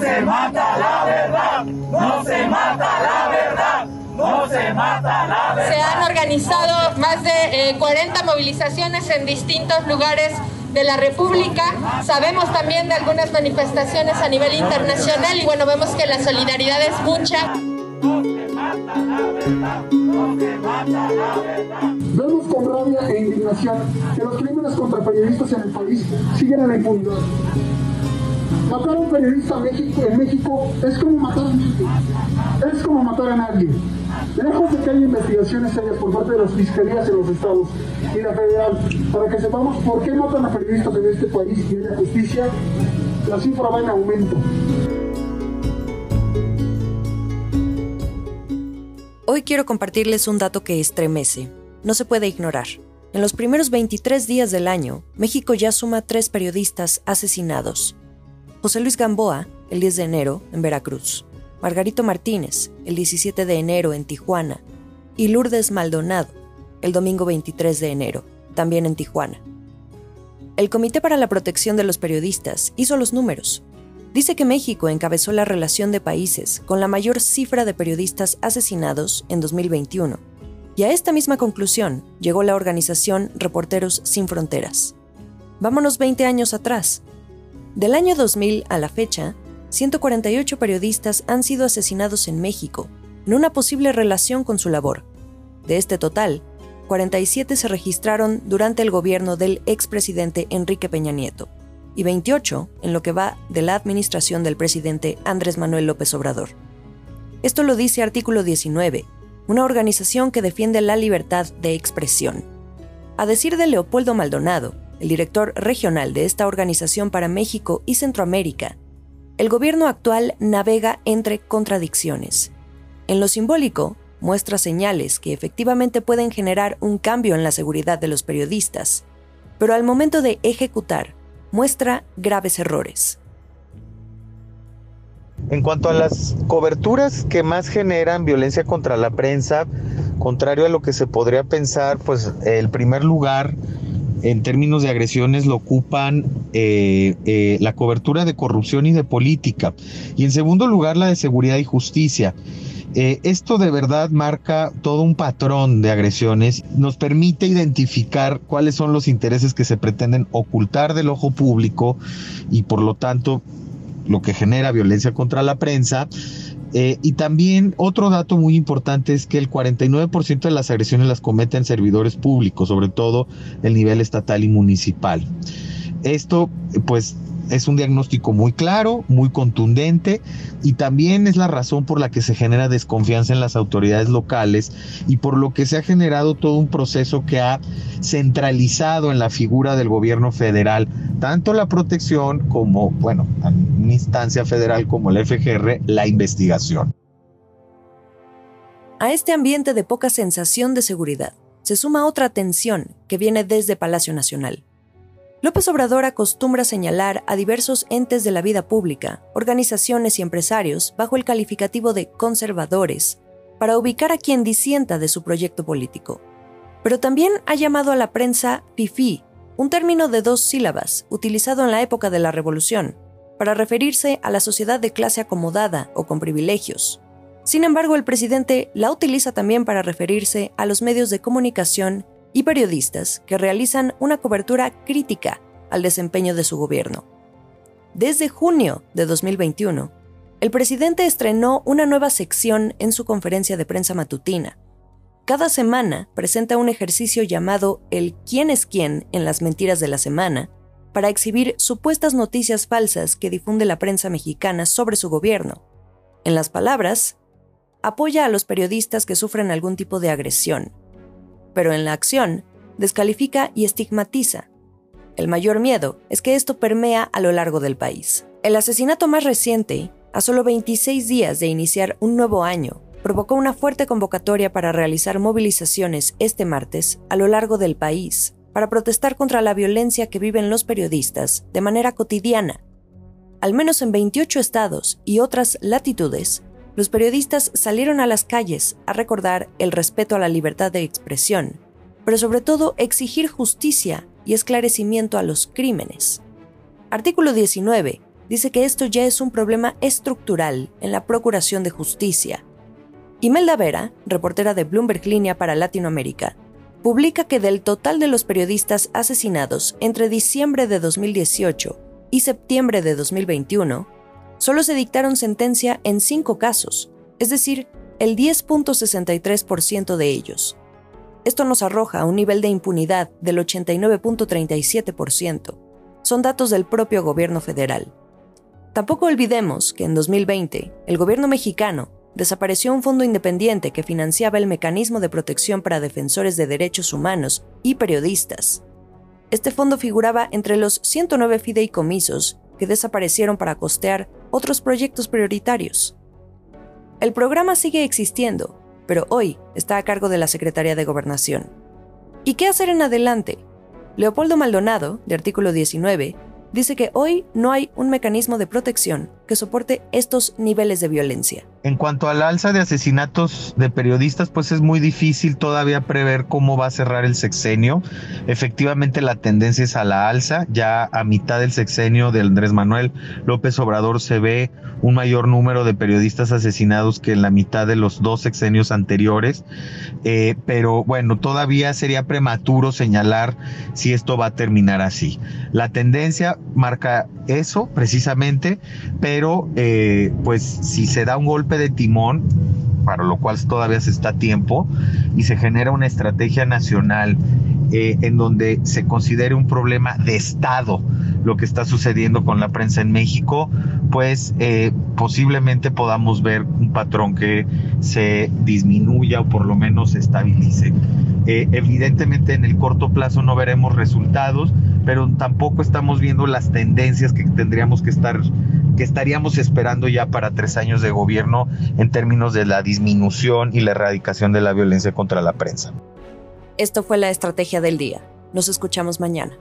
no se mata la verdad, no se mata la verdad. No se mata la verdad. Se han organizado más de 40 eh, movilizaciones en distintos lugares de la República. Sabemos también de algunas manifestaciones a nivel internacional y bueno, vemos que la solidaridad es mucha. Vemos con rabia e indignación que los crímenes contra periodistas en el país siguen en la impunidad. Matar a un periodista en México, es como matar a nadie. Es como matar a nadie. Lejos de que haya investigaciones serias por parte de las fiscalías en los estados y la federal para que sepamos por qué matan a periodistas en este país y en la justicia, la cifra va en aumento. Hoy quiero compartirles un dato que estremece. No se puede ignorar. En los primeros 23 días del año, México ya suma tres periodistas asesinados. José Luis Gamboa, el 10 de enero, en Veracruz. Margarito Martínez, el 17 de enero, en Tijuana. Y Lourdes Maldonado, el domingo 23 de enero, también en Tijuana. El Comité para la Protección de los Periodistas hizo los números dice que México encabezó la relación de países con la mayor cifra de periodistas asesinados en 2021. Y a esta misma conclusión llegó la organización Reporteros Sin Fronteras. Vámonos 20 años atrás. Del año 2000 a la fecha, 148 periodistas han sido asesinados en México, en una posible relación con su labor. De este total, 47 se registraron durante el gobierno del expresidente Enrique Peña Nieto y 28 en lo que va de la administración del presidente Andrés Manuel López Obrador. Esto lo dice artículo 19, una organización que defiende la libertad de expresión. A decir de Leopoldo Maldonado, el director regional de esta organización para México y Centroamérica, el gobierno actual navega entre contradicciones. En lo simbólico, muestra señales que efectivamente pueden generar un cambio en la seguridad de los periodistas, pero al momento de ejecutar, muestra graves errores. En cuanto a las coberturas que más generan violencia contra la prensa, contrario a lo que se podría pensar, pues el primer lugar en términos de agresiones lo ocupan eh, eh, la cobertura de corrupción y de política. Y en segundo lugar, la de seguridad y justicia. Eh, esto de verdad marca todo un patrón de agresiones, nos permite identificar cuáles son los intereses que se pretenden ocultar del ojo público y por lo tanto lo que genera violencia contra la prensa. Eh, y también otro dato muy importante es que el 49% de las agresiones las cometen servidores públicos, sobre todo el nivel estatal y municipal. Esto pues es un diagnóstico muy claro, muy contundente y también es la razón por la que se genera desconfianza en las autoridades locales y por lo que se ha generado todo un proceso que ha centralizado en la figura del gobierno federal tanto la protección como, bueno, en una instancia federal como la FGR, la investigación. A este ambiente de poca sensación de seguridad se suma otra tensión que viene desde Palacio Nacional López Obrador acostumbra señalar a diversos entes de la vida pública, organizaciones y empresarios bajo el calificativo de conservadores, para ubicar a quien disienta de su proyecto político. Pero también ha llamado a la prensa FIFI, un término de dos sílabas utilizado en la época de la Revolución, para referirse a la sociedad de clase acomodada o con privilegios. Sin embargo, el presidente la utiliza también para referirse a los medios de comunicación y periodistas que realizan una cobertura crítica al desempeño de su gobierno. Desde junio de 2021, el presidente estrenó una nueva sección en su conferencia de prensa matutina. Cada semana presenta un ejercicio llamado el quién es quién en las mentiras de la semana para exhibir supuestas noticias falsas que difunde la prensa mexicana sobre su gobierno. En las palabras, apoya a los periodistas que sufren algún tipo de agresión, pero en la acción descalifica y estigmatiza. El mayor miedo es que esto permea a lo largo del país. El asesinato más reciente, a solo 26 días de iniciar un nuevo año, provocó una fuerte convocatoria para realizar movilizaciones este martes a lo largo del país para protestar contra la violencia que viven los periodistas de manera cotidiana. Al menos en 28 estados y otras latitudes, los periodistas salieron a las calles a recordar el respeto a la libertad de expresión, pero sobre todo exigir justicia y esclarecimiento a los crímenes. Artículo 19 dice que esto ya es un problema estructural en la procuración de justicia. Imelda Vera, reportera de Bloomberg Línea para Latinoamérica, publica que del total de los periodistas asesinados entre diciembre de 2018 y septiembre de 2021, solo se dictaron sentencia en cinco casos, es decir, el 10.63% de ellos. Esto nos arroja un nivel de impunidad del 89.37%. Son datos del propio gobierno federal. Tampoco olvidemos que en 2020 el gobierno mexicano desapareció un fondo independiente que financiaba el mecanismo de protección para defensores de derechos humanos y periodistas. Este fondo figuraba entre los 109 fideicomisos que desaparecieron para costear otros proyectos prioritarios. El programa sigue existiendo, pero hoy está a cargo de la Secretaría de Gobernación. ¿Y qué hacer en adelante? Leopoldo Maldonado, de artículo 19, dice que hoy no hay un mecanismo de protección que soporte estos niveles de violencia. En cuanto al alza de asesinatos de periodistas, pues es muy difícil todavía prever cómo va a cerrar el sexenio. Efectivamente la tendencia es a la alza. Ya a mitad del sexenio de Andrés Manuel López Obrador se ve un mayor número de periodistas asesinados que en la mitad de los dos sexenios anteriores. Eh, pero bueno, todavía sería prematuro señalar si esto va a terminar así. La tendencia marca eso precisamente, pero eh, pues si se da un golpe de timón, para lo cual todavía se está a tiempo, y se genera una estrategia nacional eh, en donde se considere un problema de Estado lo que está sucediendo con la prensa en México, pues eh, posiblemente podamos ver un patrón que se disminuya o por lo menos se estabilice. Eh, evidentemente en el corto plazo no veremos resultados, pero tampoco estamos viendo las tendencias que tendríamos que estar, que estaríamos esperando ya para tres años de gobierno en términos de la disminución y la erradicación de la violencia contra la prensa. Esto fue la estrategia del día. Nos escuchamos mañana.